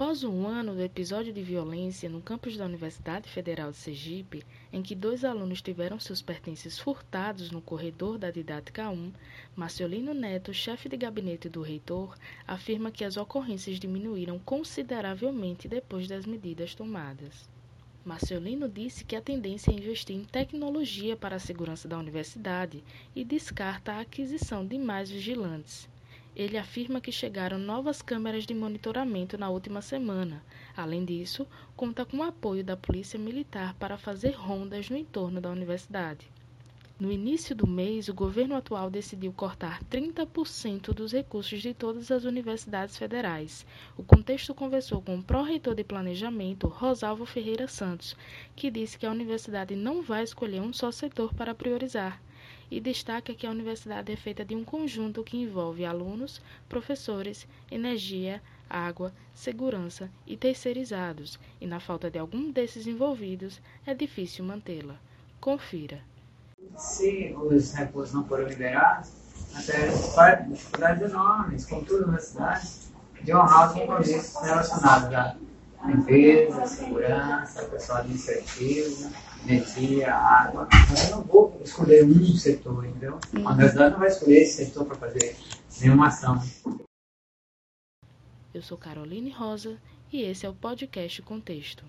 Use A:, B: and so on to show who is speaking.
A: Após um ano do episódio de violência no campus da Universidade Federal de Sergipe, em que dois alunos tiveram seus pertences furtados no corredor da didática 1, Marciolino Neto, chefe de gabinete do reitor, afirma que as ocorrências diminuíram consideravelmente depois das medidas tomadas. Marciolino disse que a tendência é investir em tecnologia para a segurança da universidade e descarta a aquisição de mais vigilantes. Ele afirma que chegaram novas câmeras de monitoramento na última semana. Além disso, conta com o apoio da Polícia Militar para fazer rondas no entorno da universidade. No início do mês, o governo atual decidiu cortar 30% dos recursos de todas as universidades federais. O contexto conversou com o pró-reitor de planejamento, Rosalvo Ferreira Santos, que disse que a universidade não vai escolher um só setor para priorizar e destaca que a universidade é feita de um conjunto que envolve alunos, professores, energia, água, segurança e terceirizados, e na falta de algum desses envolvidos, é difícil mantê-la. Confira.
B: Se os recursos não forem liberados, até dificuldades enormes, como toda a universidade, de honrar os compromissos relacionados à limpeza, segurança, pessoal administrativo, energia, água. Vou escolher um setor, entendeu? Uhum. A universidade não vai escolher esse setor para fazer nenhuma ação.
A: Eu sou Caroline Rosa e esse é o podcast Contexto.